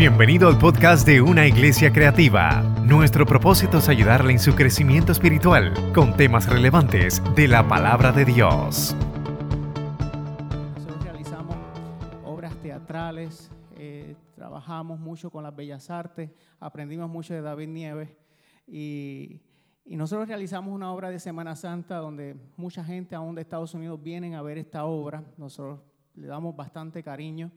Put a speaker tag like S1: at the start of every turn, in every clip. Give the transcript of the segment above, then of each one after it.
S1: Bienvenido al podcast de Una Iglesia Creativa. Nuestro propósito es ayudarle en su crecimiento espiritual con temas relevantes de la palabra de Dios.
S2: Nosotros realizamos obras teatrales, eh, trabajamos mucho con las bellas artes, aprendimos mucho de David Nieves y, y nosotros realizamos una obra de Semana Santa donde mucha gente aún de Estados Unidos vienen a ver esta obra. Nosotros le damos bastante cariño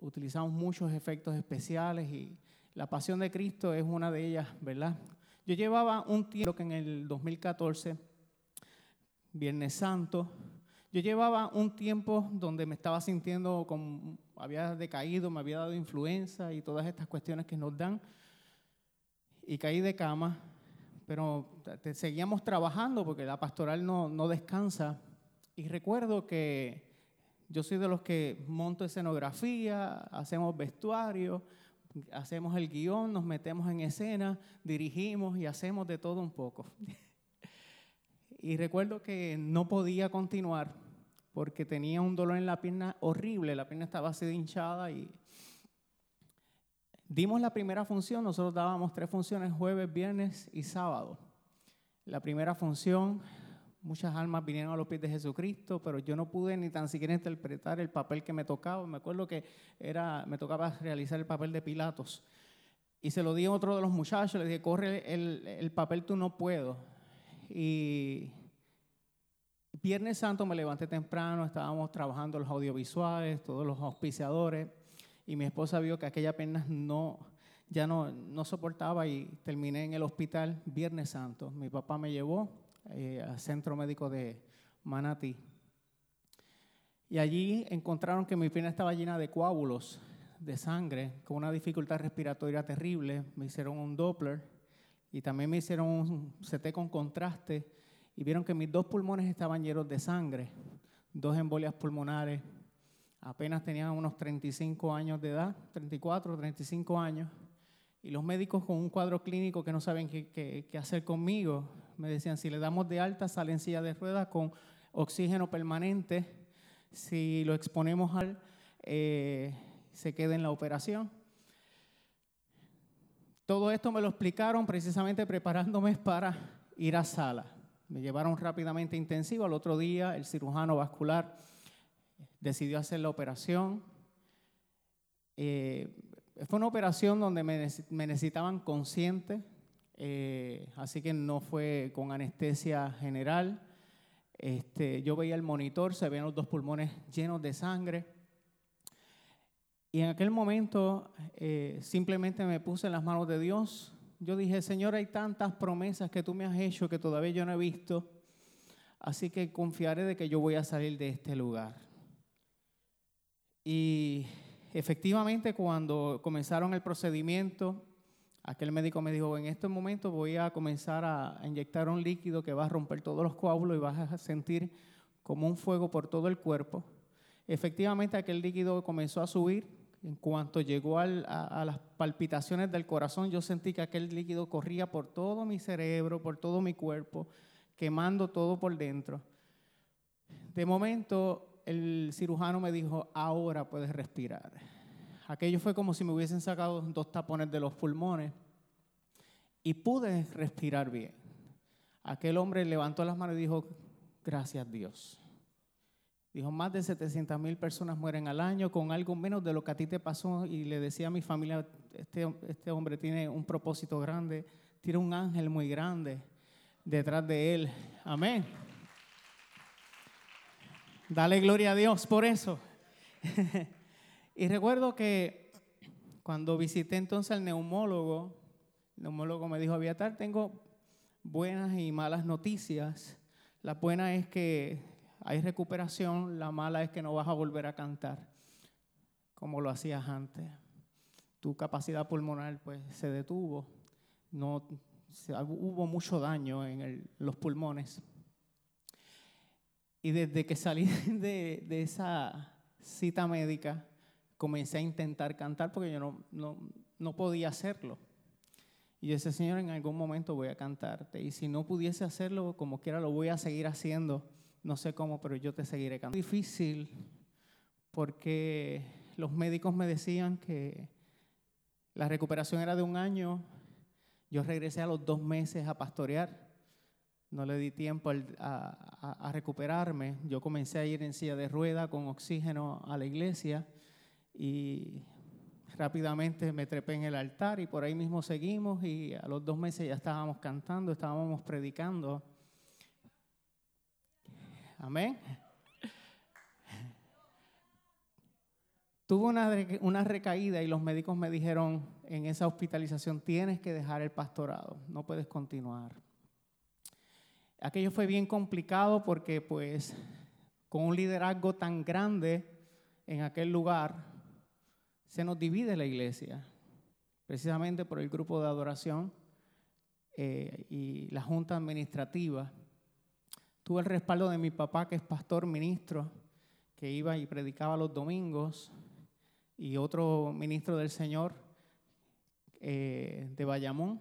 S2: utilizamos muchos efectos especiales y la pasión de Cristo es una de ellas, ¿verdad? Yo llevaba un tiempo que en el 2014, Viernes Santo, yo llevaba un tiempo donde me estaba sintiendo como había decaído, me había dado influenza y todas estas cuestiones que nos dan. Y caí de cama, pero seguíamos trabajando porque la pastoral no, no descansa. Y recuerdo que yo soy de los que monto escenografía, hacemos vestuario, hacemos el guion, nos metemos en escena, dirigimos y hacemos de todo un poco. y recuerdo que no podía continuar porque tenía un dolor en la pierna horrible, la pierna estaba así hinchada y dimos la primera función, nosotros dábamos tres funciones jueves, viernes y sábado. La primera función Muchas almas vinieron a los pies de Jesucristo, pero yo no pude ni tan siquiera interpretar el papel que me tocaba. Me acuerdo que era, me tocaba realizar el papel de Pilatos. Y se lo di a otro de los muchachos, le dije, corre el, el papel, tú no puedo. Y Viernes Santo me levanté temprano, estábamos trabajando los audiovisuales, todos los auspiciadores, y mi esposa vio que aquella pena no, ya no, no soportaba y terminé en el hospital Viernes Santo. Mi papá me llevó eh, al centro médico de Manatí. Y allí encontraron que mi pierna estaba llena de coágulos de sangre, con una dificultad respiratoria terrible. Me hicieron un Doppler y también me hicieron un CT con contraste y vieron que mis dos pulmones estaban llenos de sangre, dos embolias pulmonares. Apenas tenía unos 35 años de edad, 34, 35 años. Y los médicos con un cuadro clínico que no saben qué, qué hacer conmigo, me decían, si le damos de alta, sale en silla de ruedas con oxígeno permanente. Si lo exponemos al, eh, se queda en la operación. Todo esto me lo explicaron precisamente preparándome para ir a sala. Me llevaron rápidamente intensivo. Al otro día, el cirujano vascular decidió hacer la operación. Eh, fue una operación donde me, me necesitaban consciente, eh, así que no fue con anestesia general. Este, yo veía el monitor, se veían los dos pulmones llenos de sangre. Y en aquel momento eh, simplemente me puse en las manos de Dios. Yo dije, Señor, hay tantas promesas que tú me has hecho que todavía yo no he visto. Así que confiaré de que yo voy a salir de este lugar. Y efectivamente cuando comenzaron el procedimiento, Aquel médico me dijo, en este momento voy a comenzar a inyectar un líquido que va a romper todos los coágulos y vas a sentir como un fuego por todo el cuerpo. Efectivamente, aquel líquido comenzó a subir. En cuanto llegó a, las palpitaciones del corazón, yo sentí que aquel líquido corría por todo mi cerebro, por todo mi cuerpo, quemando todo por dentro. De momento, el cirujano me dijo, ahora puedes respirar. Aquello fue como si me hubiesen sacado dos tapones de los pulmones y pude respirar bien. Aquel hombre levantó las manos y dijo, gracias Dios. Dijo, más de 700 mil personas mueren al año con algo menos de lo que a ti te pasó. Y le decía a mi familia, este, este hombre tiene un propósito grande, tiene un ángel muy grande detrás de él. Amén. Dale gloria a Dios por eso. Y recuerdo que cuando visité entonces al neumólogo, el neumólogo me dijo, Aviatar, tengo buenas y malas noticias. La buena es que hay recuperación, la mala es que no vas a volver a cantar como lo hacías antes. Tu capacidad pulmonar pues se detuvo, no, hubo mucho daño en los pulmones. Y desde que salí de, de esa cita médica, comencé a intentar cantar porque yo no, no, no podía hacerlo. Y yo decía, Señor, en algún momento voy a cantarte. Y si no pudiese hacerlo, como quiera, lo voy a seguir haciendo. No sé cómo, pero yo te seguiré cantando. Difícil porque los médicos me decían que La recuperación era de un año. Yo regresé a los dos meses a pastorear. No le di tiempo a, a recuperarme. Yo comencé a ir en silla de rueda con oxígeno a la iglesia y rápidamente me trepé en el altar y por ahí mismo seguimos y a los dos meses ya estábamos cantando, estábamos predicando. Amén. Tuve una, una, recaída y los médicos me dijeron en esa hospitalización, tienes que dejar el pastorado, no puedes continuar. Aquello fue bien complicado porque pues con un liderazgo tan grande en aquel lugar, se nos divide la iglesia, precisamente por el grupo de adoración eh, y la junta administrativa. Tuve el respaldo de mi papá, que es pastor ministro, que iba y predicaba los domingos, y otro ministro del Señor eh, de Bayamón.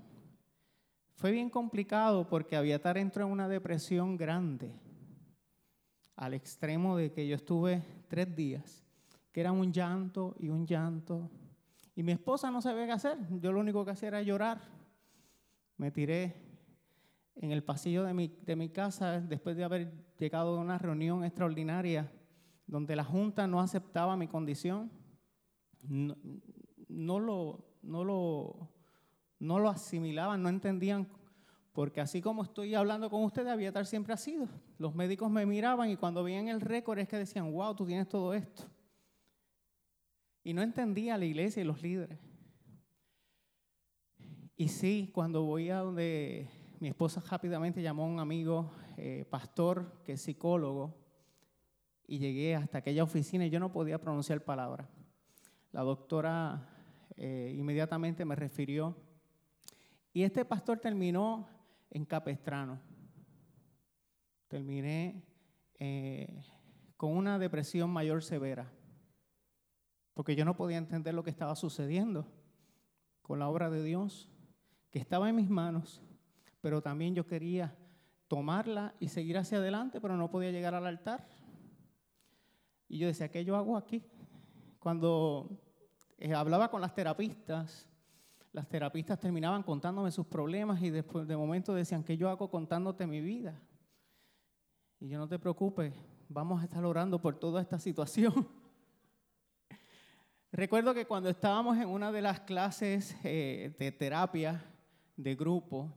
S2: Fue bien complicado porque Aviatar entró en una depresión grande, al extremo de que yo estuve tres días que era un llanto y un llanto. Y mi esposa no sabía qué hacer. Yo lo único que hacía era llorar. Me tiré en el pasillo de mi, de mi casa después de haber llegado a una reunión extraordinaria donde la Junta no aceptaba mi condición. No, no, lo, no, lo, no lo asimilaban, no entendían porque así como estoy hablando con ustedes, estar siempre ha sido. Los médicos me miraban y cuando veían el récord es que decían, wow, tú tienes todo esto. Y no entendía la iglesia y los líderes. Y sí, cuando voy a donde mi esposa rápidamente llamó a un amigo eh, pastor que es psicólogo y llegué hasta aquella oficina y yo no podía pronunciar palabras. La doctora eh, inmediatamente me refirió y este pastor terminó en Capestrano. Terminé eh, con una depresión mayor severa porque yo no podía entender lo que estaba sucediendo con la obra de Dios, que estaba en mis manos, pero también yo quería tomarla y seguir hacia adelante, pero no podía llegar al altar. Y yo decía, ¿qué yo hago aquí? Cuando eh, hablaba con las terapistas, las terapistas terminaban contándome sus problemas y después de momento decían, ¿qué yo hago contándote mi vida? Y yo no te preocupes, vamos a estar orando por toda esta situación. Recuerdo que cuando estábamos en una de las clases eh, de terapia de grupo,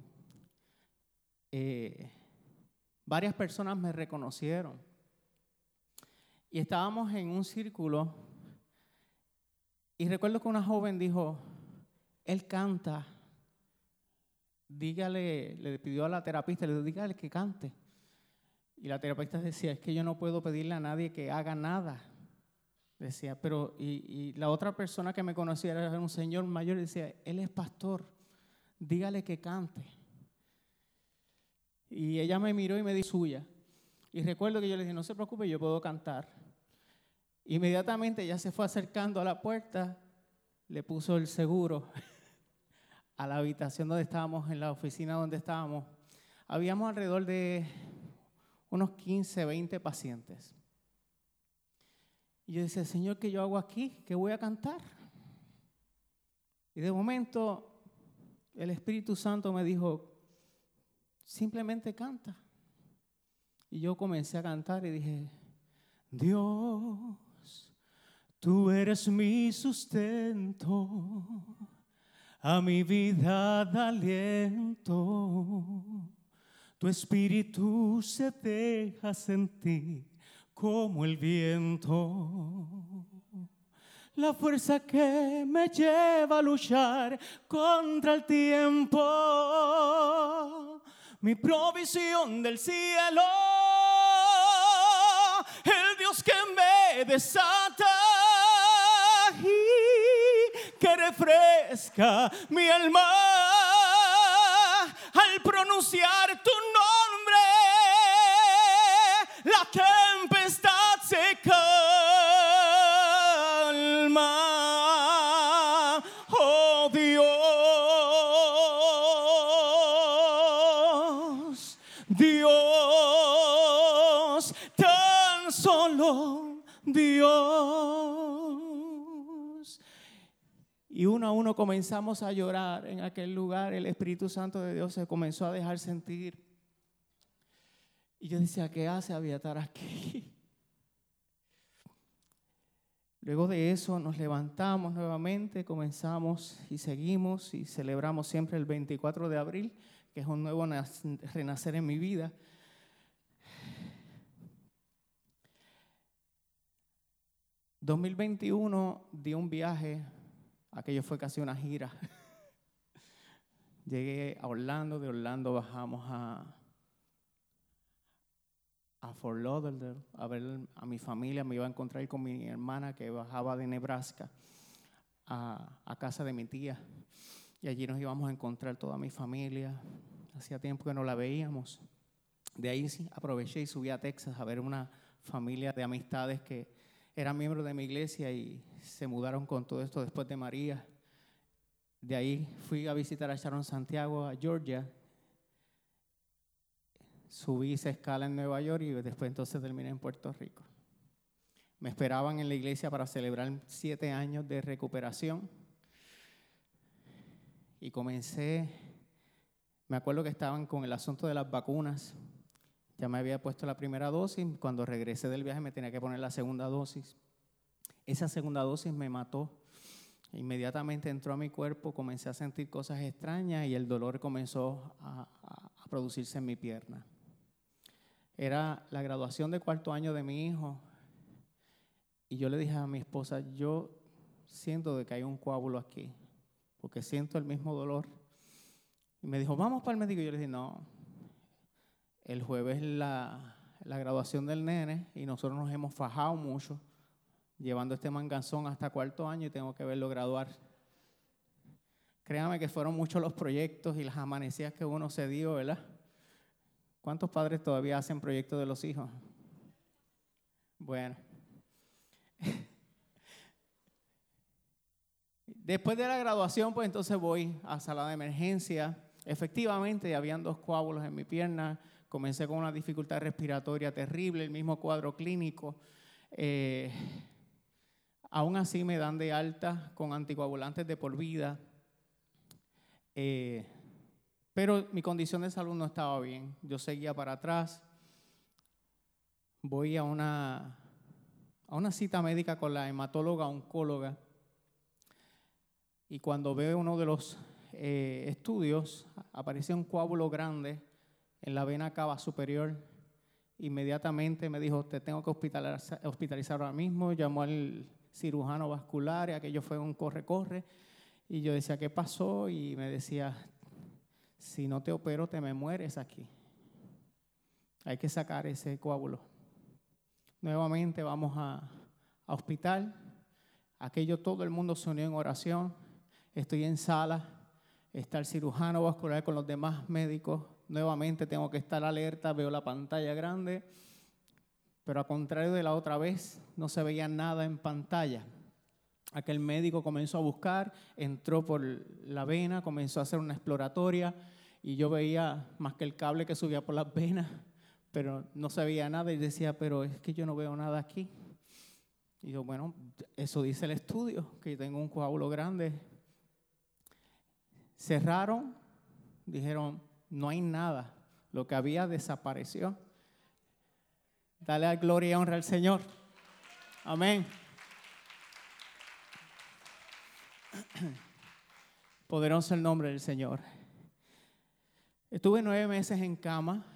S2: eh, varias personas me reconocieron. Y estábamos en un círculo y recuerdo que una joven dijo, él canta, dígale, le pidió a la terapista, le dijo, dígale que cante. Y la terapista decía, es que yo no puedo pedirle a nadie que haga nada. Decía, pero, y, la otra persona que me conocía era un señor mayor decía, él es pastor, dígale que cante. Y ella me miró y me dijo suya. Y recuerdo que yo le dije, no se preocupe, yo puedo cantar. Inmediatamente ella se fue acercando a la puerta, le puso el seguro a la habitación donde estábamos, en la oficina donde estábamos. Habíamos alrededor de unos 15, 20 pacientes. Y yo decía, Señor, ¿qué yo hago aquí? ¿Qué voy a cantar? Y de momento el Espíritu Santo me dijo, simplemente canta. Y yo comencé a cantar y dije, Dios, tú eres mi sustento, a mi vida da aliento, tu espíritu se deja sentir como el viento. La fuerza que me lleva a luchar contra el tiempo. Mi provisión del cielo. El Dios que me desata y que refresca mi alma al pronunciar tu nombre. La Y comenzamos a llorar en aquel lugar. El Espíritu Santo de Dios se comenzó a dejar sentir. Y yo decía, ¿qué hace Aviatar aquí? Luego de eso nos levantamos nuevamente, comenzamos y seguimos y celebramos siempre el 24 de abril, que es un nuevo renacer en mi vida. ...2021 di un viaje Aquello fue casi una gira. Llegué a Orlando, de Orlando bajamos a, a Fort Lauderdale a ver a mi familia. Me iba a encontrar con mi hermana que bajaba de Nebraska a, a casa de mi tía. Y allí nos íbamos a encontrar toda mi familia. Hacía tiempo que no la veíamos. De ahí sí, aproveché y subí a Texas a ver una familia de amistades que eran miembros de mi iglesia y se mudaron con todo esto después de María. De ahí fui a visitar a Sharon Santiago, a Georgia. Subí esa escala en Nueva York y después entonces terminé en Puerto Rico. Me esperaban en la iglesia para celebrar siete años de recuperación. Y comencé, me acuerdo que estaban con el asunto de las vacunas. Ya me había puesto la primera dosis. Cuando regresé del viaje me tenía que poner la segunda dosis. Esa segunda dosis me mató. Inmediatamente entró a mi cuerpo, comencé a sentir cosas extrañas y el dolor comenzó a, producirse en mi pierna. Era la graduación de cuarto año de mi hijo y yo le dije a mi esposa, yo siento de que hay un coágulo aquí, porque siento el mismo dolor. Y me dijo, vamos para el médico. Y yo le dije, no, el jueves la, la graduación del nene y nosotros nos hemos fajado mucho llevando este manganzón hasta cuarto año y tengo que verlo graduar. Créame que fueron muchos los proyectos y las amanecidas que uno se dio, ¿verdad? ¿Cuántos padres todavía hacen proyectos de los hijos? Bueno. Después de la graduación, pues entonces voy a sala de emergencia. Efectivamente, habían dos coágulos en mi pierna. Comencé con una dificultad respiratoria terrible, el mismo cuadro clínico. Eh, Aún así me dan de alta con anticoagulantes de por vida. Eh, pero mi condición de salud no estaba bien. Yo seguía para atrás. Voy a una, a una cita médica con la hematóloga oncóloga. Y cuando veo uno de los eh, estudios, aparece un coágulo grande en la vena cava superior. Inmediatamente me dijo, te tengo que hospitalizar, hospitalizar ahora mismo. Llamó al cirujano vascular, y aquello fue un corre-corre. Y yo decía, ¿qué pasó? Y me decía, si no te opero, te me mueres aquí. Hay que sacar ese coágulo. Nuevamente vamos a, a hospital. Aquello todo el mundo se unió en oración. Estoy en sala. Está el cirujano vascular con los demás médicos. Nuevamente tengo que estar alerta. Veo la pantalla grande pero a contrario de la otra vez, no se veía nada en pantalla. Aquel médico comenzó a buscar, entró por la vena, comenzó a hacer una exploratoria y yo veía más que el cable que subía por las venas, pero no se veía nada y decía, pero es que yo no veo nada aquí. Y yo, bueno, eso dice el estudio, que tengo un coágulo grande. Cerraron, dijeron, no hay nada, lo que había desapareció. Dale gloria y honra al Señor. Amén. Poderoso el nombre del Señor. Estuve nueve meses en cama,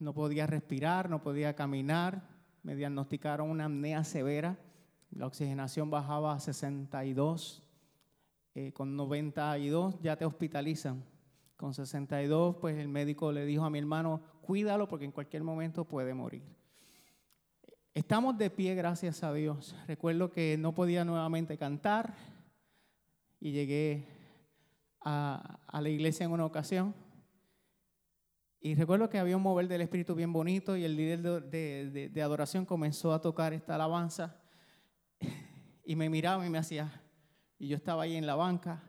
S2: no podía respirar, no podía caminar, me diagnosticaron una apnea severa, la oxigenación bajaba a 62, eh, con 92 ya te hospitalizan, con 62 pues el médico le dijo a mi hermano, cuídalo porque en cualquier momento puede morir. Estamos de pie, gracias a Dios. Recuerdo que no podía nuevamente cantar y llegué a, la iglesia en una ocasión. Y recuerdo que había un mover del Espíritu bien bonito y el líder de, de adoración comenzó a tocar esta alabanza y me miraba y me hacía, y yo estaba ahí en la banca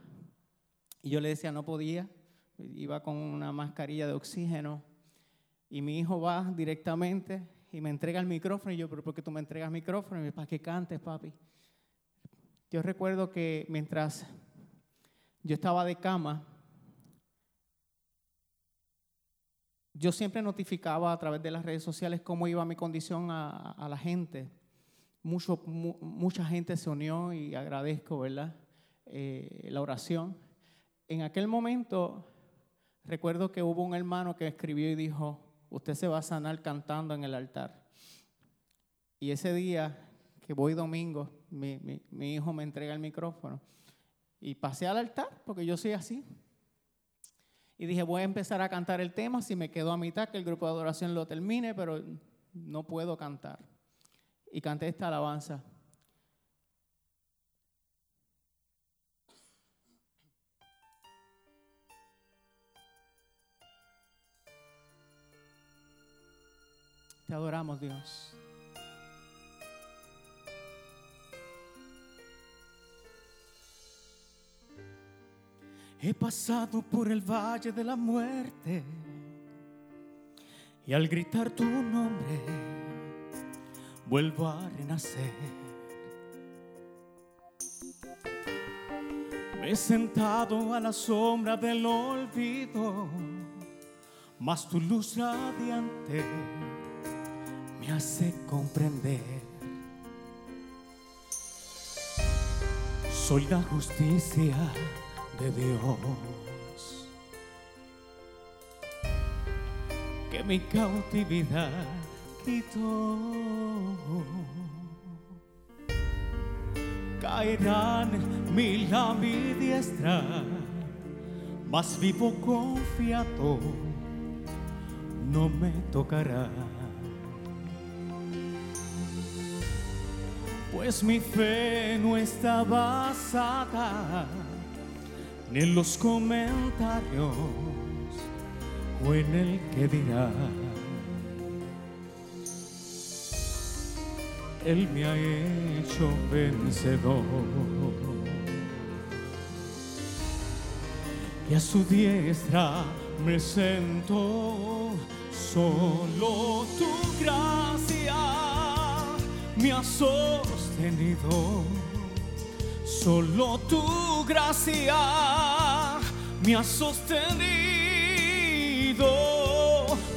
S2: y yo le decía no podía, iba con una mascarilla de oxígeno y mi hijo va directamente y me entrega el micrófono y yo, pero ¿por qué tú me entregas el micrófono? Y para que cantes, papi. Yo recuerdo que mientras yo estaba de cama. Yo siempre notificaba a través de las redes sociales cómo iba mi condición a, la gente. Mucho, mucha gente se unió y agradezco, ¿verdad? Eh, la oración. En aquel momento, recuerdo que hubo un hermano que escribió y dijo, usted se va a sanar cantando en el altar. Y ese día que voy domingo, mi, hijo me entrega el micrófono y pasé al altar, porque yo soy así. Y dije, voy a empezar a cantar el tema, si me quedo a mitad, que el grupo de adoración lo termine, pero no puedo cantar. Y canté esta alabanza. Adoramos, Dios. He pasado por el valle de la muerte y al gritar tu nombre vuelvo a renacer. Me he sentado a la sombra del olvido, mas tu luz radiante me hace comprender. Soy la justicia de Dios. Que mi cautividad quitó. Caerán mil a mi diestra, mas vivo confiado, no me tocará. Pues mi fe no está basada ni en los comentarios o en el que dirá. Él me ha hecho vencedor. Y a su diestra me sento solo tu gracia me ha sostenido Solo tu gracia me ha sostenido.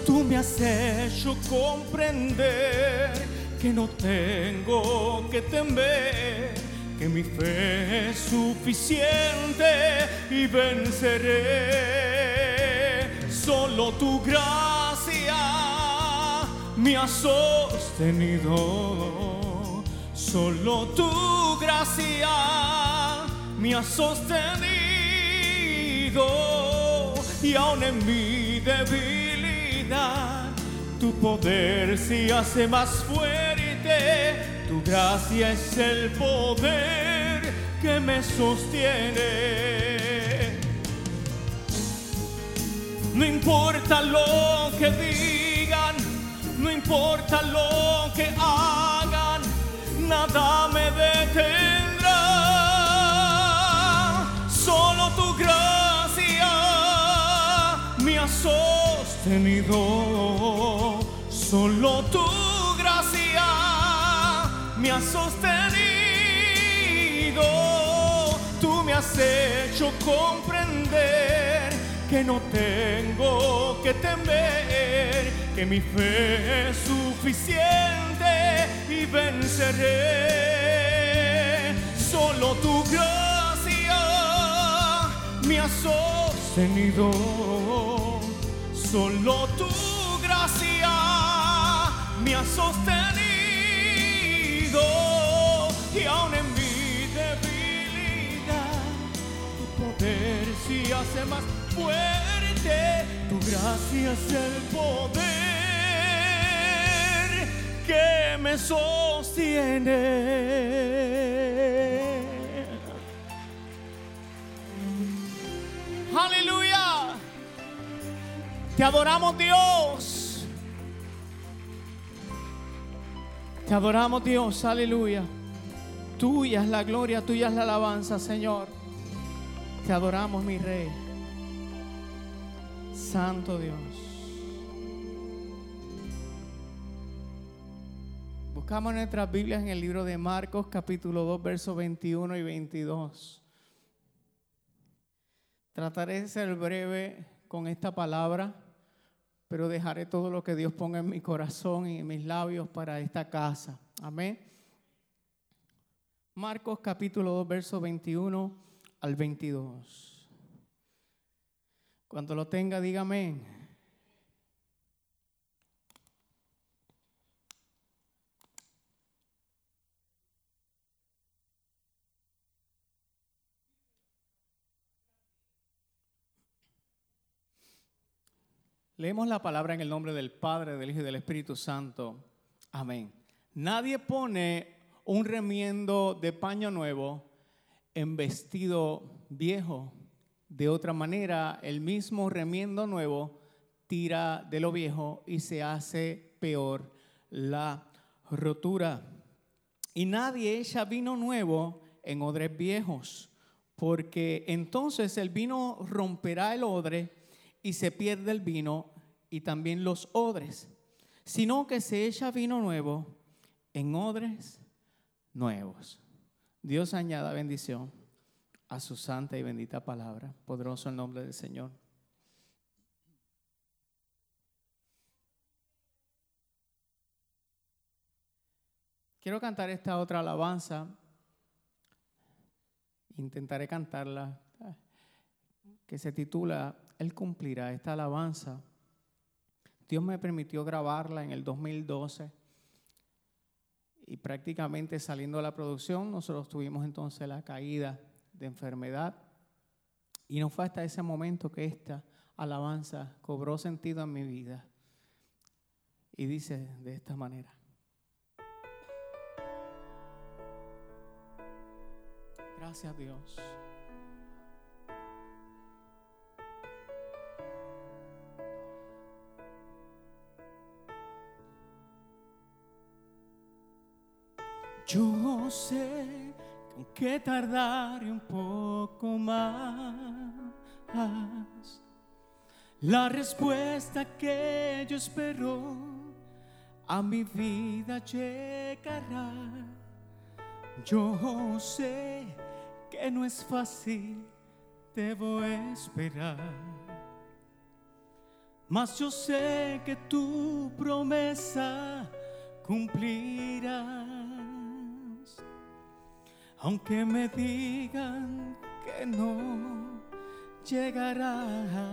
S2: Tú me has hecho comprender que no tengo que temer, que mi fe es suficiente y venceré. Solo tu gracia me ha sostenido Solo tu gracia me ha sostenido y aún en mi debilidad tu poder se hace más fuerte. Tu gracia es el poder que me sostiene. No importa lo que digan, no importa lo que hagan nada me detendrá. Solo tu gracia me ha sostenido. Solo tu gracia me ha sostenido. Tú me has hecho comprender que no tengo que temer, que mi fe es suficiente y venceré. Solo tu gracia me ha sostenido, solo tu gracia me ha sostenido. Y aún en mi debilidad tu poder si hace más fuerte, tu gracia es el poder que me sostiene. Aleluya. Te adoramos Dios. Te adoramos Dios. Aleluya. Tuya es la gloria, tuya es la alabanza, Señor. Te adoramos, mi Rey. Santo Dios. Buscamos nuestras Biblias en el libro de Marcos, capítulo 2, versos 21 y 22. Trataré de ser breve con esta palabra, pero dejaré todo lo que Dios ponga en mi corazón y en mis labios para esta casa. Amén. Marcos capítulo 2, verso 21 al 22. Cuando lo tenga, dígame. Leemos la palabra en el nombre del Padre, del Hijo y del Espíritu Santo. Amén. Nadie pone un remiendo de paño nuevo en vestido viejo. De otra manera, el mismo remiendo nuevo tira de lo viejo y se hace peor la rotura. Y nadie echa vino nuevo en odres viejos, porque entonces el vino romperá el odre y se pierde el vino y también los odres, sino que se echa vino nuevo en odres nuevos. Dios añada bendición a su santa y bendita palabra. Poderoso el nombre del Señor. Quiero cantar esta otra alabanza. Intentaré cantarla, que se titula Él cumplirá esta alabanza. Dios me permitió grabarla en el 2012 y prácticamente saliendo de la producción nosotros tuvimos entonces la caída de enfermedad y no fue hasta ese momento que esta alabanza cobró sentido en mi vida y dice de esta manera. Gracias Dios. Yo sé que tardaré un poco más. La respuesta que yo espero a mi vida llegará. Yo sé que no es fácil, debo esperar. Mas yo sé que tu promesa cumplirá aunque me digan que no llegará.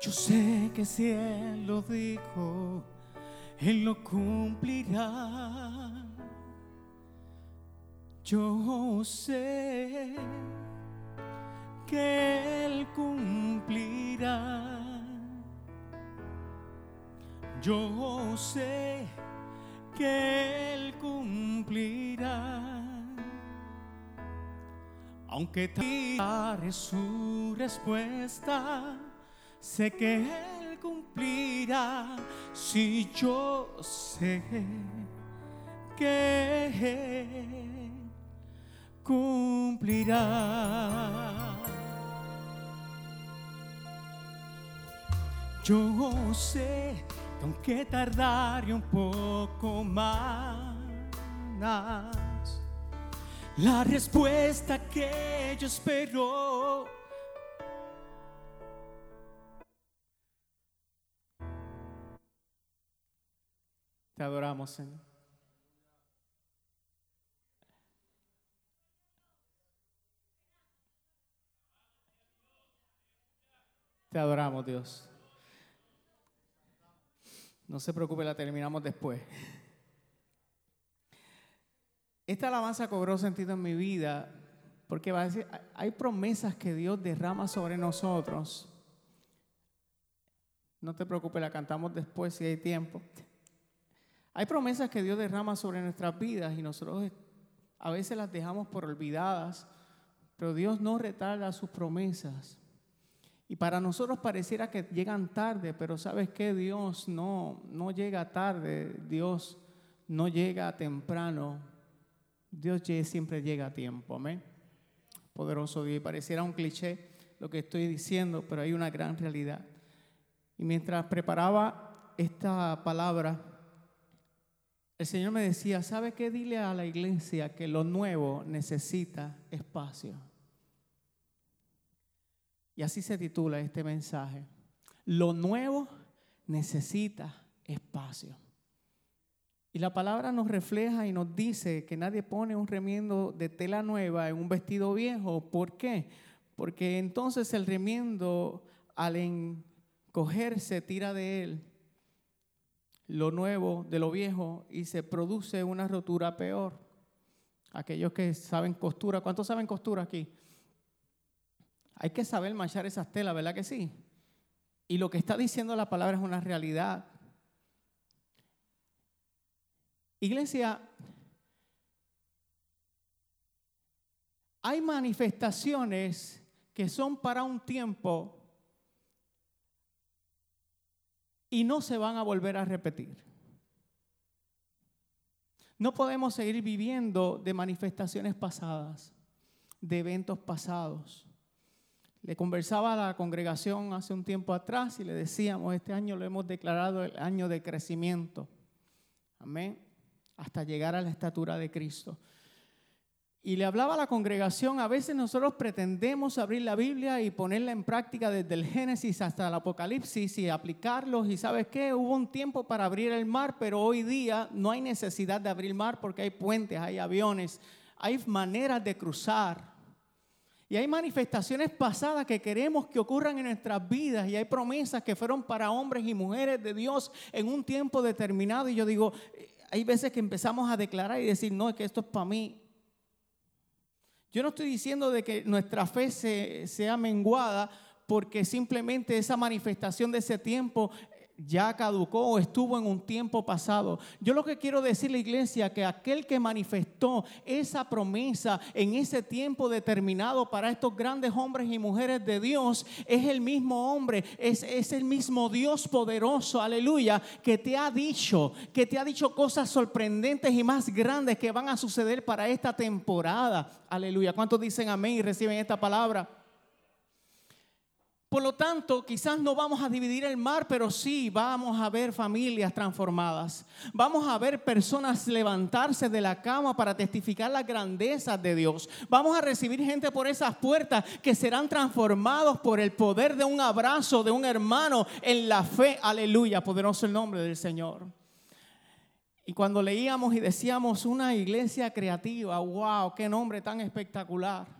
S2: Yo sé que si Él lo dijo, Él lo cumplirá. Yo sé que Él cumplirá. Yo sé que Él cumplirá. Aunque tarde su respuesta, sé que Él cumplirá. Si yo sé que Él cumplirá. Yo sé aunque tardaré un poco más, la respuesta que yo espero. Te adoramos, Señor. Te adoramos, Dios. No se preocupe, la terminamos después. Esta alabanza cobró sentido en mi vida porque va a decir, hay promesas que Dios derrama sobre nosotros. No te preocupes, la cantamos después si hay tiempo. Hay promesas que Dios derrama sobre nuestras vidas y nosotros a veces las dejamos por olvidadas, pero Dios no retarda sus promesas. Y para nosotros pareciera que llegan tarde, pero sabes que Dios no, no llega tarde, Dios no llega temprano, Dios siempre llega a tiempo, amén. Poderoso Dios, y pareciera un cliché lo que estoy diciendo, pero hay una gran realidad. Y mientras preparaba esta palabra, el Señor me decía, ¿sabe qué? Dile a la iglesia que lo nuevo necesita espacio. Y así se titula este mensaje. Lo nuevo necesita espacio. Y la palabra nos refleja y nos dice que nadie pone un remiendo de tela nueva en un vestido viejo. ¿Por qué? Porque entonces el remiendo al encogerse tira de él lo nuevo de lo viejo y se produce una rotura peor. Aquellos que saben costura, ¿cuántos saben costura aquí? Hay que saber manchar esas telas, ¿verdad que sí? Y lo que está diciendo la palabra es una realidad. Iglesia, hay manifestaciones que son para un tiempo y no se van a volver a repetir. No podemos seguir viviendo de manifestaciones pasadas, de eventos pasados. Le conversaba a la congregación hace un tiempo atrás y le decíamos, este año lo hemos declarado el año de crecimiento. Amén hasta llegar a la estatura de Cristo. Y le hablaba a la congregación, a veces nosotros pretendemos abrir la Biblia y ponerla en práctica desde el Génesis hasta el Apocalipsis y aplicarlos. Y sabes qué, hubo un tiempo para abrir el mar, pero hoy día no hay necesidad de abrir el mar porque hay puentes, hay aviones, hay maneras de cruzar. Y hay manifestaciones pasadas que queremos que ocurran en nuestras vidas y hay promesas que fueron para hombres y mujeres de Dios en un tiempo determinado. Y yo digo, hay veces que empezamos a declarar y decir, no, es que esto es para mí. Yo no estoy diciendo de que nuestra fe sea menguada porque simplemente esa manifestación de ese tiempo ya caducó o estuvo en un tiempo pasado. Yo lo que quiero decir la iglesia que aquel que manifestó esa promesa en ese tiempo determinado para estos grandes hombres y mujeres de Dios es el mismo hombre, es, es el mismo Dios poderoso, aleluya, que te ha dicho, que te ha dicho cosas sorprendentes y más grandes que van a suceder para esta temporada. Aleluya. ¿Cuántos dicen amén y reciben esta palabra? Por lo tanto, quizás no vamos a dividir el mar, pero sí vamos a ver familias transformadas. Vamos a ver personas levantarse de la cama para testificar las grandezas de Dios. Vamos a recibir gente por esas puertas que serán transformados por el poder de un abrazo de un hermano en la fe. Aleluya, poderoso el nombre del Señor. Y cuando leíamos y decíamos una iglesia creativa, wow, qué nombre tan espectacular.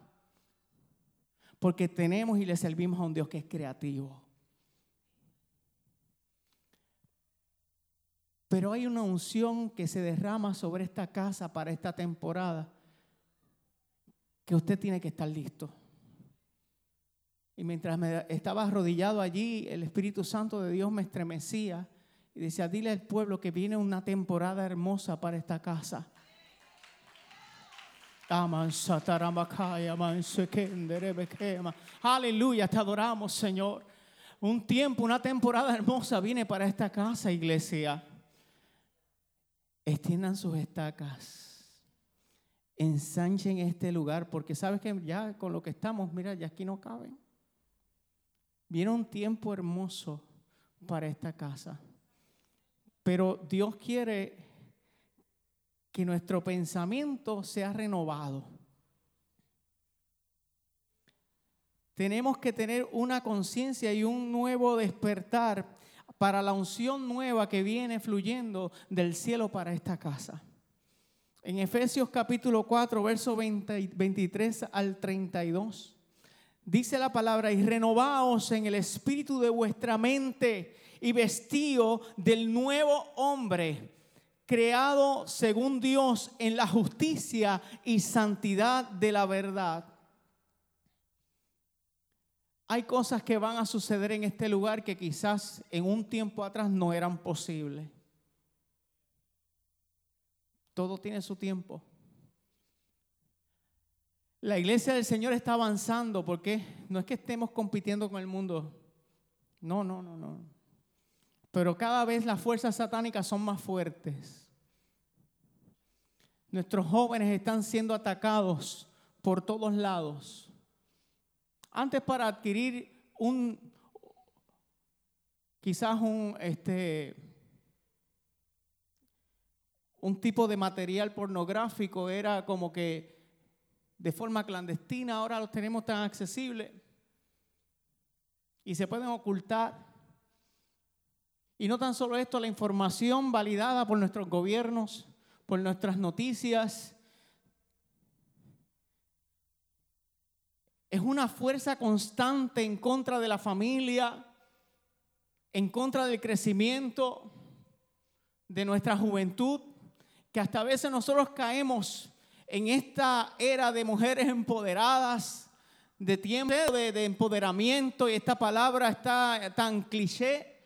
S2: Porque tenemos y le servimos a un Dios que es creativo. Pero hay una unción que se derrama sobre esta casa para esta temporada que usted tiene que estar listo. Y mientras me estaba arrodillado allí, el Espíritu Santo de Dios me estremecía y decía, dile al pueblo que viene una temporada hermosa para esta casa. Aleluya, te adoramos, Señor. Un tiempo, una temporada hermosa viene para esta casa, iglesia. Extiendan sus estacas. Ensanchen este lugar, porque sabes que ya con lo que estamos, mira, ya aquí no caben. Viene un tiempo hermoso para esta casa. Pero Dios quiere que nuestro pensamiento sea renovado. Tenemos que tener una conciencia y un nuevo despertar para la unción nueva que viene fluyendo del cielo para esta casa. En Efesios capítulo 4, verso 23 al 32, dice la palabra, y renovaos en el espíritu de vuestra mente y vestío del nuevo hombre creado según Dios en la justicia y santidad de la verdad. Hay cosas que van a suceder en este lugar que quizás en un tiempo atrás no eran posibles. Todo tiene su tiempo. La iglesia del Señor está avanzando porque no es que estemos compitiendo con el mundo. No, no, no, no. Pero cada vez las fuerzas satánicas son más fuertes. Nuestros jóvenes están siendo atacados por todos lados. Antes para adquirir un, quizás un, este, un tipo de material pornográfico era como que de forma clandestina, ahora lo tenemos tan accesible. y se pueden ocultar. Y no tan solo esto, la información validada por nuestros gobiernos, por nuestras noticias, es una fuerza constante en contra de la familia, en contra del crecimiento de nuestra juventud, que hasta a veces nosotros caemos en esta era de mujeres empoderadas, de tiempo de, empoderamiento, y esta palabra está tan cliché.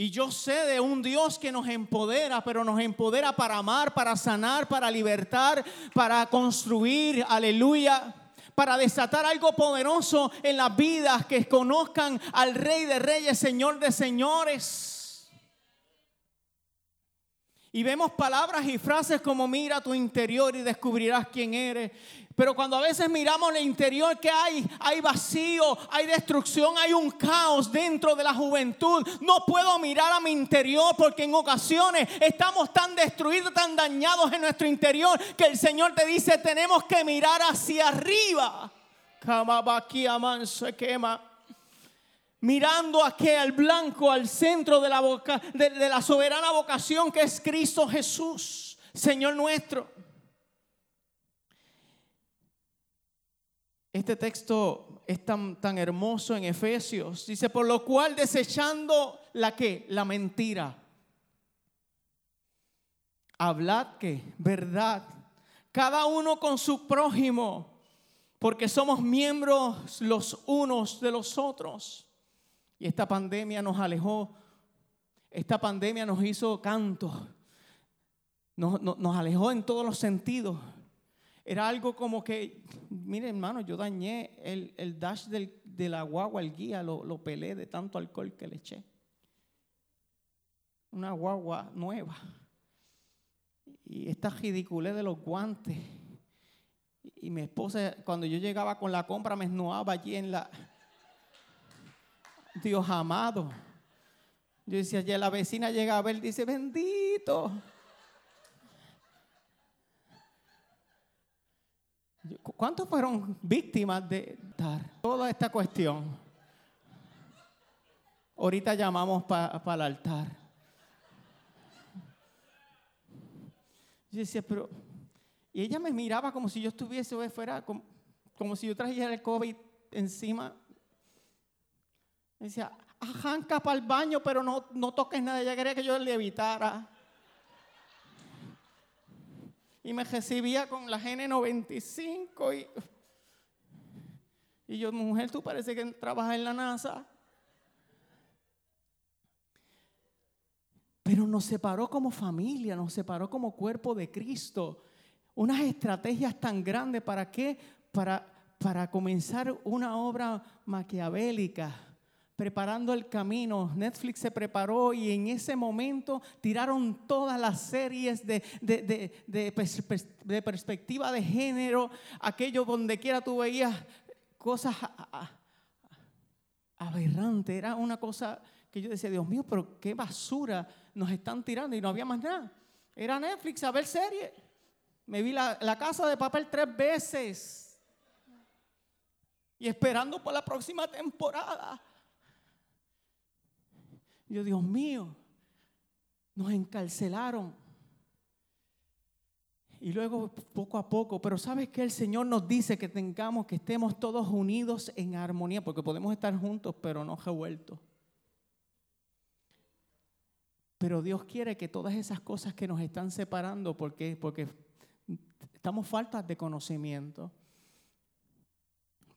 S2: Y yo sé de un Dios que nos empodera, pero nos empodera para amar, para sanar, para libertar, para construir, aleluya, para desatar algo poderoso en las vidas que conozcan al Rey de Reyes, Señor de Señores. Y vemos palabras y frases como mira tu interior y descubrirás quién eres. Pero cuando a veces miramos el interior que hay, hay vacío, hay destrucción, hay un caos dentro de la juventud. No puedo mirar a mi interior porque en ocasiones estamos tan destruidos, tan dañados en nuestro interior que el Señor te dice tenemos que mirar hacia arriba. se quema mirando aquel blanco al centro de la, boca, de, la soberana vocación que es Cristo Jesús, Señor nuestro. Este texto es tan, tan hermoso en Efesios. Dice, por lo cual desechando la que, la mentira. Hablad que, verdad, cada uno con su prójimo, porque somos miembros los unos de los otros. Y esta pandemia nos alejó, esta pandemia nos hizo canto, nos, alejó en todos los sentidos. Era algo como que, mire hermano, yo dañé el, dash de la guagua, el guía, lo, lo pelé de tanto alcohol que le eché. Una guagua nueva. Y esta ridiculez de los guantes. Y mi esposa, cuando yo llegaba con la compra, me esnuaba allí en la, Dios amado. Yo decía, ya la vecina llega a ver, dice, bendito. ¿Cuántos fueron víctimas de dar toda esta cuestión? Ahorita llamamos para el altar. Yo decía, pero... Y ella me miraba como si yo estuviese fuera, como, como si yo trajera el COVID encima me decía, arranca para el baño, pero no, no toques nada. Ella quería que yo le evitara. Y me recibía con la GN95 y, y yo, mujer, tú parece que trabajas en la NASA. Pero nos separó como familia, nos separó como cuerpo de Cristo. Unas estrategias tan grandes, ¿para qué? Para, para comenzar una obra maquiavélica preparando el camino. Netflix se preparó y en ese momento tiraron todas las series de, de, perspectiva de género, aquello donde quiera tú veías cosas aberrantes. Era una cosa que yo decía, Dios mío, pero qué basura nos están tirando y no había más nada. Era Netflix a ver series. Me vi la casa de papel tres veces. Y esperando por la próxima temporada. Dios mío, nos encarcelaron. Y luego poco a poco, pero sabes que el Señor nos dice que tengamos, que estemos todos unidos en armonía, porque podemos estar juntos, pero no revueltos. Pero Dios quiere que todas esas cosas que nos están separando, porque, porque estamos faltas de conocimiento,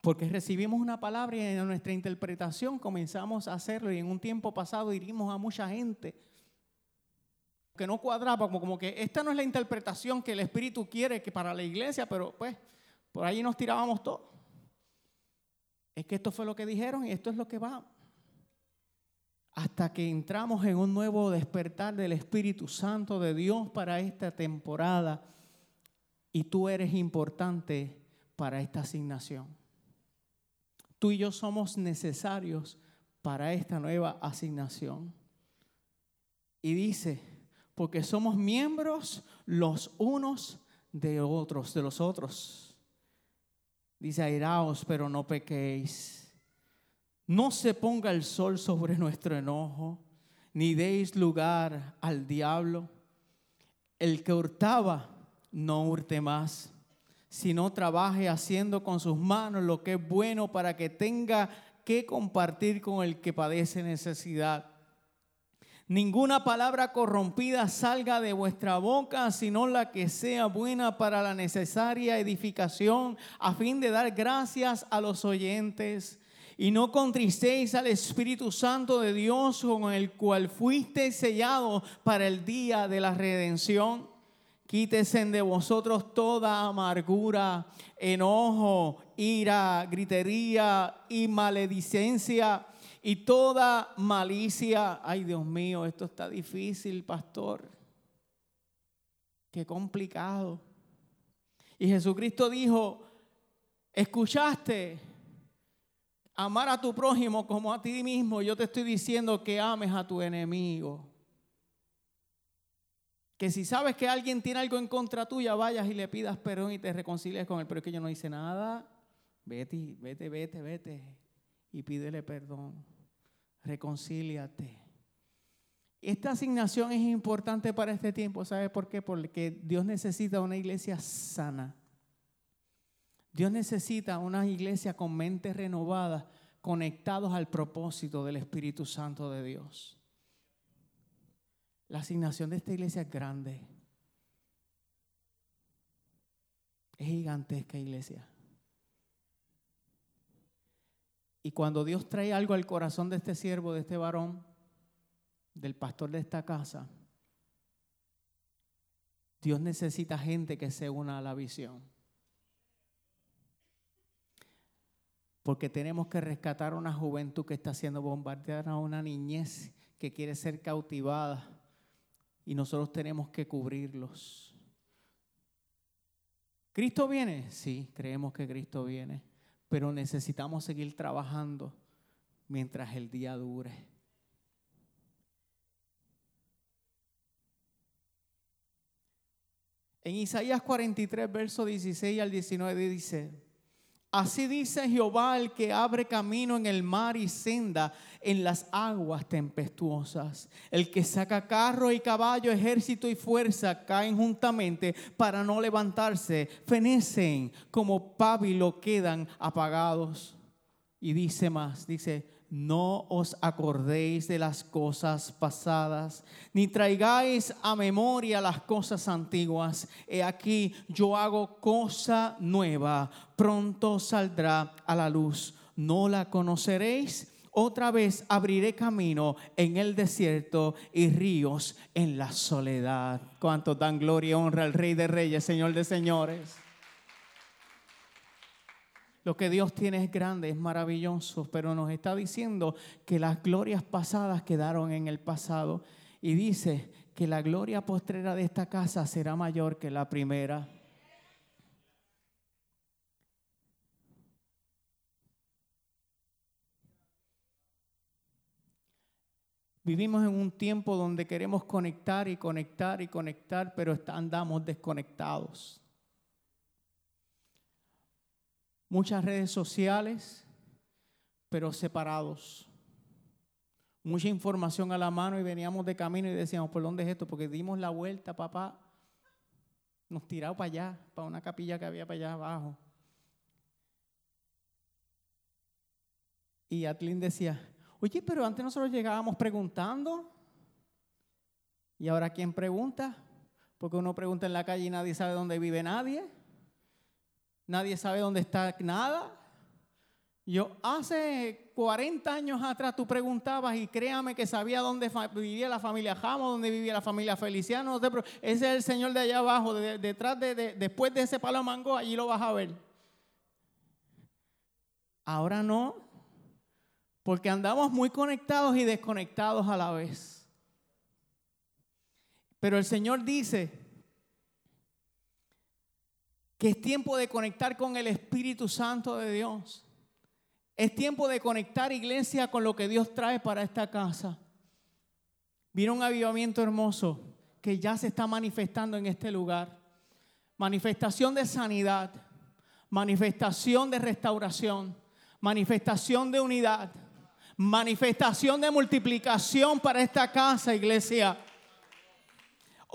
S2: porque recibimos una palabra y en nuestra interpretación comenzamos a hacerlo y en un tiempo pasado dirimos a mucha gente que no cuadraba, como, como que esta no es la interpretación que el Espíritu quiere que para la iglesia, pero pues por ahí nos tirábamos todos. Es que esto fue lo que dijeron y esto es lo que va. Hasta que entramos en un nuevo despertar del Espíritu Santo de Dios para esta temporada y tú eres importante para esta asignación. Tú y yo somos necesarios para esta nueva asignación. Y dice, porque somos miembros los unos de otros, de los otros. Dice, airaos, pero no pequéis. No se ponga el sol sobre nuestro enojo, ni deis lugar al diablo. El que hurtaba, no hurte más, sino trabaje haciendo con sus manos lo que es bueno para que tenga que compartir con el que padece necesidad. Ninguna palabra corrompida salga de vuestra boca, sino la que sea buena para la necesaria edificación, a fin de dar gracias a los oyentes. Y no contristéis al Espíritu Santo de Dios con el cual fuiste sellado para el día de la redención. Quítese de vosotros toda amargura, enojo, ira, gritería y maledicencia y toda malicia. Ay, Dios mío, esto está difícil, pastor. Qué complicado. Y Jesucristo dijo, escuchaste, amar a tu prójimo como a ti mismo. Yo te estoy diciendo que ames a tu enemigo. Que si sabes que alguien tiene algo en contra tuya, vayas y le pidas perdón y te reconcilies con él. Pero es que yo no hice nada. Vete, vete, vete, vete. Y pídele perdón reconcíliate. Esta asignación es importante para este tiempo, ¿sabe por qué? Porque Dios necesita una iglesia sana. Dios necesita una iglesia con mente renovada, conectados al propósito del Espíritu Santo de Dios. La asignación de esta iglesia es grande. Es gigantesca iglesia. Y cuando Dios trae algo al corazón de este siervo, de este varón, del pastor de esta casa, Dios necesita gente que se una a la visión. Porque tenemos que rescatar una juventud que está siendo bombardeada, una niñez que quiere ser cautivada. Y nosotros tenemos que cubrirlos. ¿Cristo viene? Sí, creemos que Cristo viene pero necesitamos seguir trabajando mientras el día dure. En Isaías 43, verso 16 al 19 dice, Así dice Jehová el que abre camino en el mar y senda en las aguas tempestuosas. El que saca carro y caballo, ejército y fuerza caen juntamente para no levantarse. Fenecen como pábilo quedan apagados. Y dice más, dice, no os acordéis de las cosas pasadas, ni traigáis a memoria las cosas antiguas. He aquí, yo hago cosa nueva, pronto saldrá a la luz. ¿No la conoceréis? Otra vez abriré camino en el desierto y ríos en la soledad. Cuánto dan gloria y honra al Rey de Reyes, Señor de Señores. Lo que Dios tiene es grande, es maravilloso, pero nos está diciendo que las glorias pasadas quedaron en el pasado y dice que la gloria postrera de esta casa será mayor que la primera. Vivimos en un tiempo donde queremos conectar y conectar y conectar, pero andamos desconectados. Muchas redes sociales, pero separados. Mucha información a la mano y veníamos de camino y decíamos, ¿por dónde es esto? Porque dimos la vuelta, papá. Nos tiramos para allá, para una capilla que había para allá abajo. Y Atlin decía, oye, pero antes nosotros llegábamos preguntando. ¿Y ahora quién pregunta? Porque uno pregunta en la calle y nadie sabe dónde vive nadie. Nadie sabe dónde está nada. Yo hace 40 años atrás tú preguntabas y créame que sabía dónde vivía la familia Jamo, dónde vivía la familia Feliciano. ese es el señor de allá abajo, detrás de, después de ese palo mango, allí lo vas a ver. Ahora no, porque andamos muy conectados y desconectados a la vez. Pero el Señor dice, que es tiempo de conectar con el Espíritu Santo de Dios. Es tiempo de conectar iglesia con lo que Dios trae para esta casa. Viene un avivamiento hermoso que ya se está manifestando en este lugar. Manifestación de sanidad, manifestación de restauración, manifestación de unidad, Manifestación de multiplicación para esta casa, iglesia.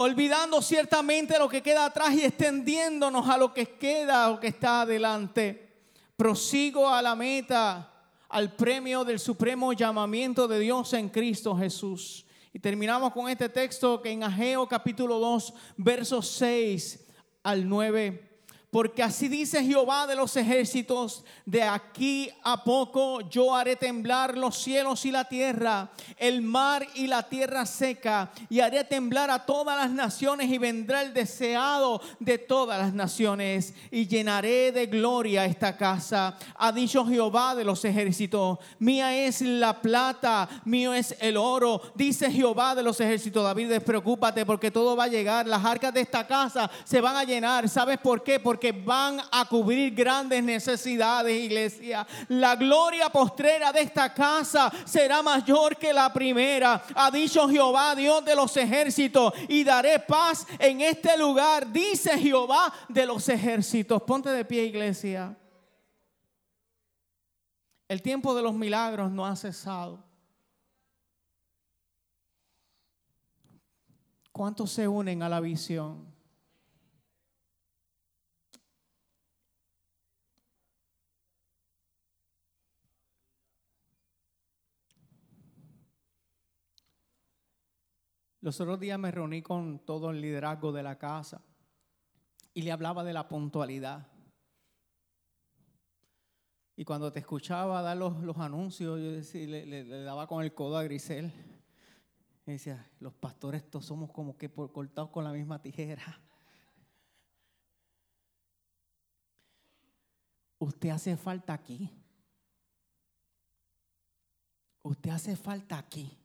S2: Olvidando ciertamente lo que queda atrás y extendiéndonos a lo que queda o que está adelante. Prosigo a la meta, al premio del supremo llamamiento de Dios en Cristo Jesús. Y terminamos con este texto que en Ageo capítulo 2, versos 6 al 9 porque así dice Jehová de los ejércitos, de aquí a poco yo haré temblar los cielos y la tierra, el mar y la tierra seca, y haré temblar a todas las naciones y vendrá el deseado de todas las naciones, y llenaré de gloria esta casa. Ha dicho Jehová de los ejércitos, mía es la plata, mío es el oro, dice Jehová de los ejércitos. David, despreocúpate porque todo va a llegar, las arcas de esta casa se van a llenar. ¿Sabes por qué? Porque que van a cubrir grandes necesidades, iglesia. La gloria postrera de esta casa será mayor que la primera. Ha dicho Jehová, Dios de los ejércitos, y daré paz en este lugar, dice Jehová de los ejércitos. Ponte de pie, iglesia. El tiempo de los milagros no ha cesado. ¿Cuántos se unen a la visión? Los otros días me reuní con todo el liderazgo de la casa y le hablaba de la puntualidad. Y cuando te escuchaba dar los, anuncios, yo le, daba con el codo a Grisel. Y decía, los pastores todos somos como que cortados con la misma tijera. Usted hace falta aquí. Usted hace falta aquí.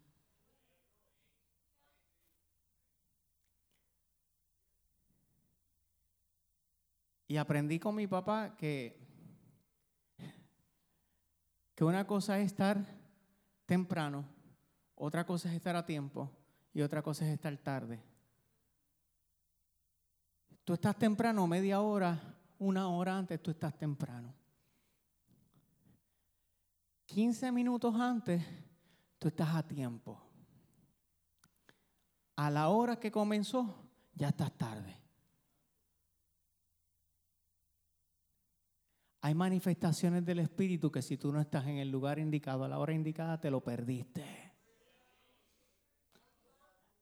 S2: Y aprendí con mi papá que, que una cosa es estar temprano, otra cosa es estar a tiempo y otra cosa es estar tarde. Tú estás temprano media hora, una hora antes, tú estás temprano. 15 minutos antes, tú estás a tiempo. A la hora que comenzó, ya estás tarde. Hay manifestaciones del Espíritu que si tú no estás en el lugar indicado a la hora indicada, te lo perdiste.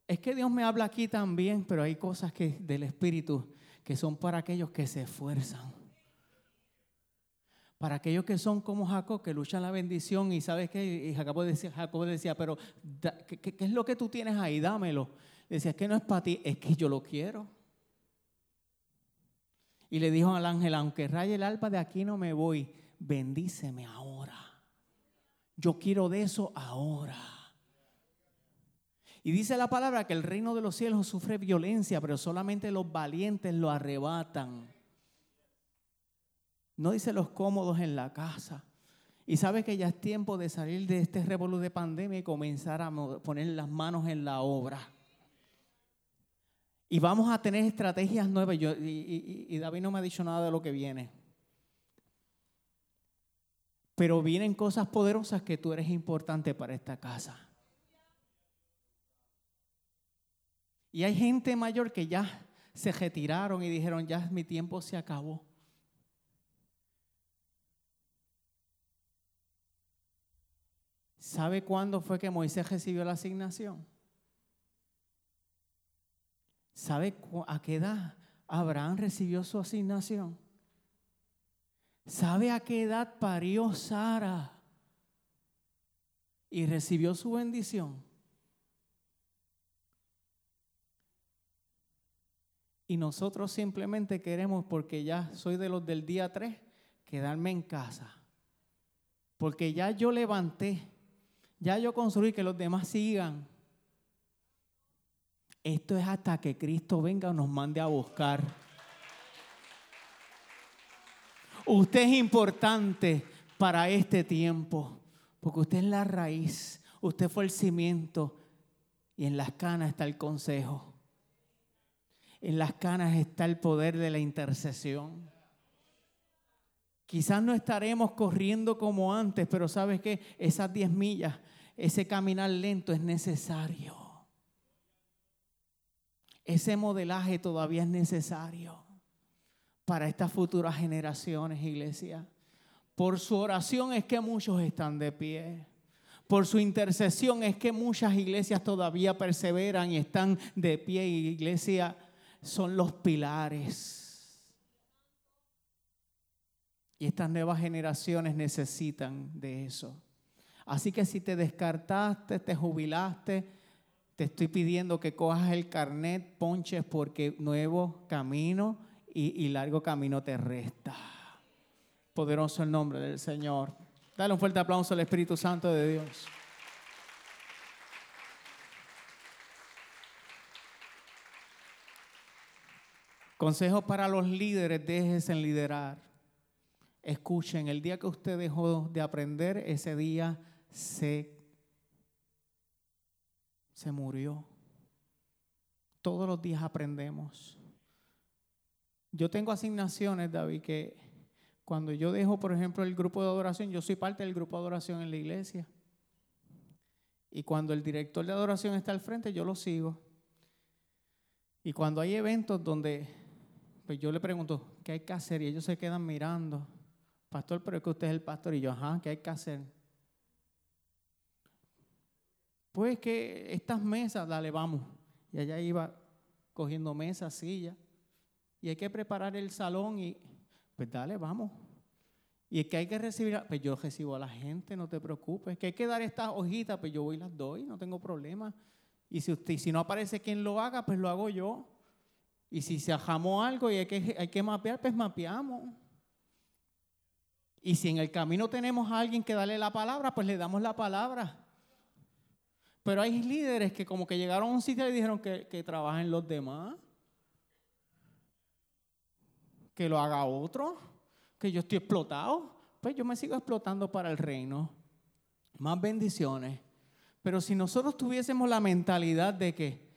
S2: Es que Dios me habla aquí también, pero hay cosas que del Espíritu que son para aquellos que se esfuerzan. Para aquellos que son como Jacob, que luchan la bendición y sabes que Jacob decía, Jacob decía pero ¿qué, ¿qué, es lo que tú tienes ahí? Dámelo. Decía, es que no es para ti, es que yo lo quiero. Y le dijo al ángel, aunque raye el alba de aquí no me voy, bendíceme ahora. Yo quiero de eso ahora. Y dice la palabra que el reino de los cielos sufre violencia, pero solamente los valientes lo arrebatan. No dice los cómodos en la casa. Y sabe que ya es tiempo de salir de este revolú de pandemia y comenzar a poner las manos en la obra. Y vamos a tener estrategias nuevas. y, David no me ha dicho nada de lo que viene. Pero vienen cosas poderosas que tú eres importante para esta casa. Y hay gente mayor que ya se retiraron y dijeron, ya mi tiempo se acabó. ¿Sabe cuándo fue que Moisés recibió la asignación? ¿Sabe a qué edad Abraham recibió su asignación? ¿Sabe a qué edad parió Sara y recibió su bendición? Y nosotros simplemente queremos, porque ya soy de los del día 3, quedarme en casa. Porque ya yo levanté, ya yo construí que los demás sigan. Esto es hasta que Cristo venga o nos mande a buscar. Usted es importante para este tiempo, porque usted es la raíz, usted fue el cimiento y en las canas está el consejo. En las canas está el poder de la intercesión. Quizás no estaremos corriendo como antes, pero sabes que esas 10 millas, ese caminar lento es necesario. Ese modelaje todavía es necesario para estas futuras generaciones, iglesia. Por su oración es que muchos están de pie. Por su intercesión es que muchas iglesias todavía perseveran y están de pie. Iglesia son los pilares y estas nuevas generaciones necesitan de eso. Así que si te descartaste, te jubilaste, te estoy pidiendo que cojas el carnet, ponches porque nuevo camino y, largo camino te resta. Poderoso el nombre del Señor. Dale un fuerte aplauso al Espíritu Santo de Dios. Consejo para los líderes, déjense en liderar. Escuchen, el día que usted dejó de aprender, ese día se, se murió. Todos los días aprendemos. Yo tengo asignaciones, David, que cuando yo dejo, por ejemplo, el grupo de adoración, yo soy parte del grupo de adoración en la iglesia. Y cuando el director de adoración está al frente, yo lo sigo. Y cuando hay eventos donde pues yo le pregunto, ¿qué hay que hacer? Y ellos se quedan mirando. Pastor, pero es que usted es el pastor. Y yo, ajá, ¿qué hay que hacer? Pues que estas mesas, dale, vamos. Y allá iba cogiendo mesas, sillas. Y hay que preparar el salón y, pues dale, vamos. Y es que hay que recibir, pues yo recibo a la gente, no te preocupes. Que hay que dar estas hojitas, pues yo voy y las doy, no tengo problema. Y si, usted, si no aparece quien lo haga, pues lo hago yo. Y si se ajamó algo y hay que, hay que mapear, pues mapeamos. Y si en el camino tenemos a alguien que darle la palabra, pues le damos la palabra. Pero hay líderes que como que llegaron a un sitio y dijeron que, que trabajen los demás. Que lo haga otro. Que yo estoy explotado. Pues yo me sigo explotando para el reino. Más bendiciones. Pero si nosotros tuviésemos la mentalidad de que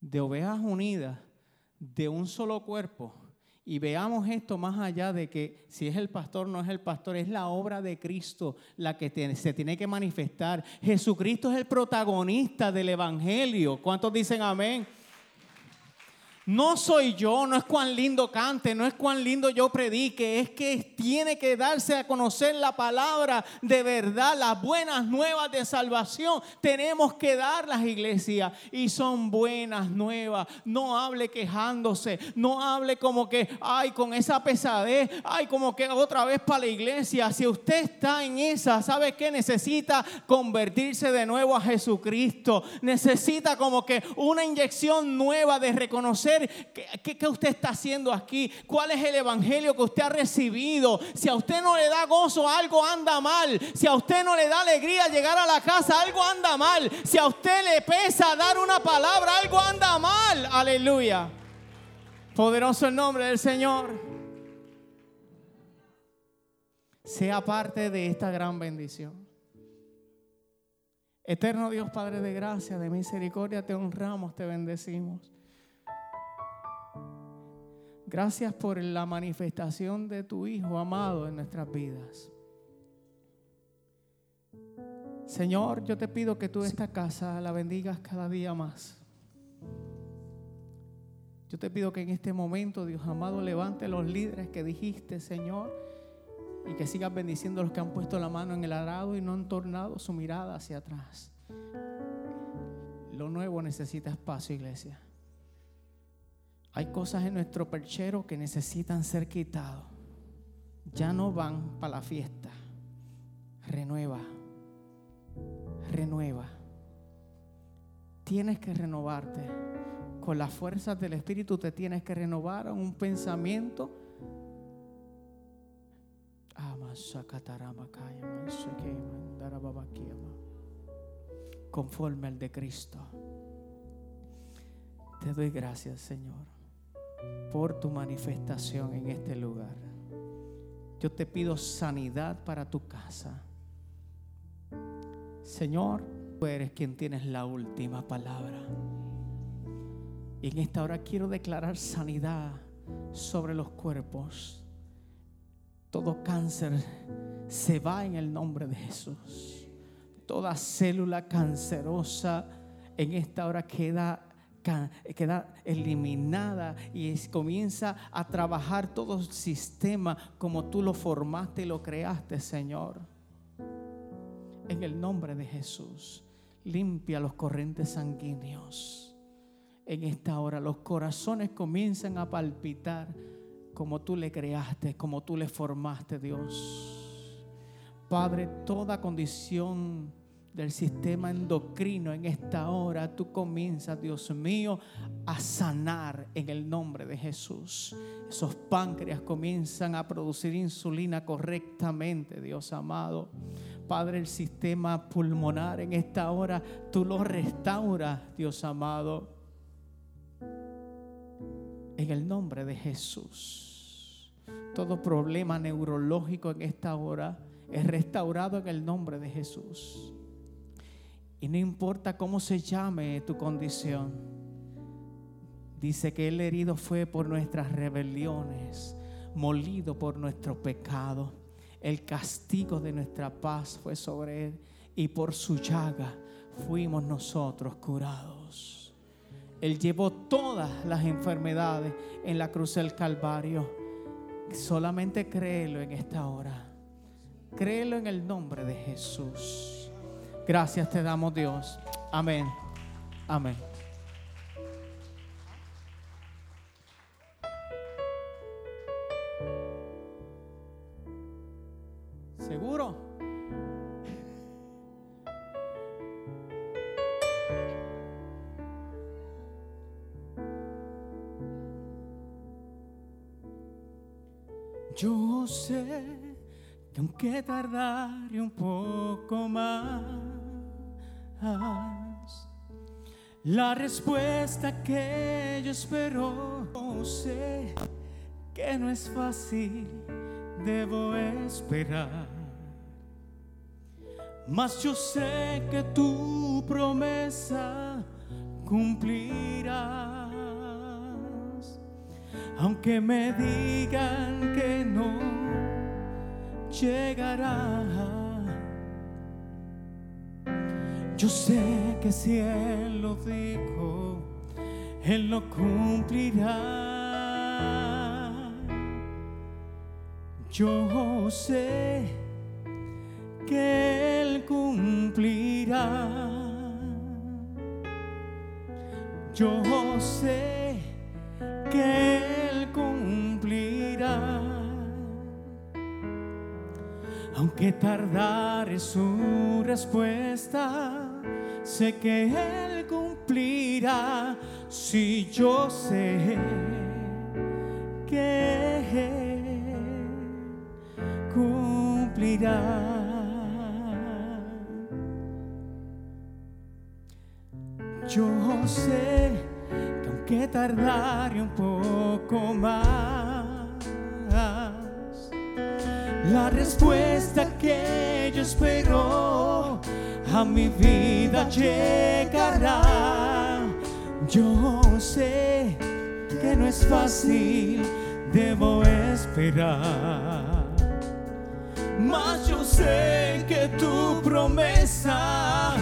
S2: de ovejas unidas, de un solo cuerpo, y veamos esto más allá de que si es el pastor, no es el pastor, es la obra de Cristo la que se tiene que manifestar. Jesucristo es el protagonista del Evangelio. ¿Cuántos dicen amén? No soy yo, no es cuán lindo cante, no es cuán lindo yo predique, es que tiene que darse a conocer la palabra de verdad, las buenas nuevas de salvación. Tenemos que darlas, iglesia, y son buenas nuevas. No hable quejándose, no hable como que, ay, con esa pesadez, ay, como que otra vez para la iglesia. Si usted está en esa, ¿sabe qué? Necesita convertirse de nuevo a Jesucristo. Necesita como que una inyección nueva de reconocer qué, usted está haciendo aquí, cuál es el evangelio que usted ha recibido. Si a usted no le da gozo, algo anda mal. Si a usted no le da alegría llegar a la casa, algo anda mal. Si a usted le pesa dar una palabra, algo anda mal. Aleluya. Poderoso el nombre del Señor. Sea parte de esta gran bendición. Eterno Dios Padre de gracia, de misericordia, te honramos, te bendecimos. Gracias por la manifestación de tu Hijo amado en nuestras vidas. Señor, yo te pido que tú esta casa la bendigas cada día más. Yo te pido que en este momento, Dios amado, levante los líderes que dijiste, Señor, y que sigas bendiciendo a los que han puesto la mano en el arado y no han tornado su mirada hacia atrás. Lo nuevo necesita espacio, iglesia. Hay cosas en nuestro perchero que necesitan ser quitados. Ya no van para la fiesta. Renueva. Renueva. Tienes que renovarte. Con las fuerzas del Espíritu te tienes que renovar un pensamiento. Conforme al de Cristo. Te doy gracias, Señor por tu manifestación en este lugar. Yo te pido sanidad para tu casa. Señor, tú eres quien tienes la última palabra. Y en esta hora quiero declarar sanidad sobre los cuerpos. Todo cáncer se va en el nombre de Jesús. Toda célula cancerosa en esta hora queda queda eliminada y comienza a trabajar todo el sistema como tú lo formaste y lo creaste, Señor. En el nombre de Jesús, limpia los corrientes sanguíneos. En esta hora los corazones comienzan a palpitar como tú le creaste, como tú le formaste, Dios. Padre, toda condición del sistema endocrino en esta hora, tú comienzas, Dios mío, a sanar en el nombre de Jesús. Esos páncreas comienzan a producir insulina correctamente, Dios amado. Padre, el sistema pulmonar en esta hora, tú lo restauras, Dios amado. En el nombre de Jesús. Todo problema neurológico en esta hora es restaurado en el nombre de Jesús. Y no importa cómo se llame tu condición. Dice que el herido fue por nuestras rebeliones, molido por nuestro pecado. El castigo de nuestra paz fue sobre él y por su llaga fuimos nosotros curados. Él llevó todas las enfermedades en la cruz del Calvario. Solamente créelo en esta hora. Créelo en el nombre de Jesús. Gracias te damos Dios. Amén. Amén. ¿Seguro? Yo sé que aunque tardare un poco la respuesta que yo espero. Sé que no es fácil, debo esperar. Mas yo sé que tu promesa cumplirás. Aunque me digan que no llegará yo sé que si Él lo dijo, Él lo cumplirá. Yo sé que Él cumplirá. Yo sé que Él cumplirá. Aunque tardare su respuesta sé que Él cumplirá si yo sé que Él cumplirá. Yo sé que aunque tardare un poco más, la respuesta que yo espero a mi vida llegará. Yo sé que no es fácil, debo esperar. Mas yo sé que tu promesa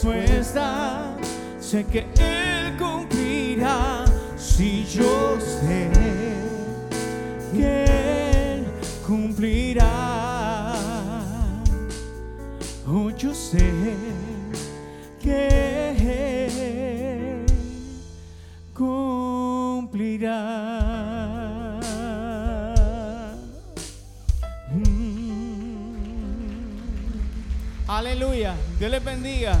S2: respuesta, sé que Él cumplirá si yo sé que Él cumplirá. Oh, yo sé que Él cumplirá. Mm. Aleluya. Dios les bendiga.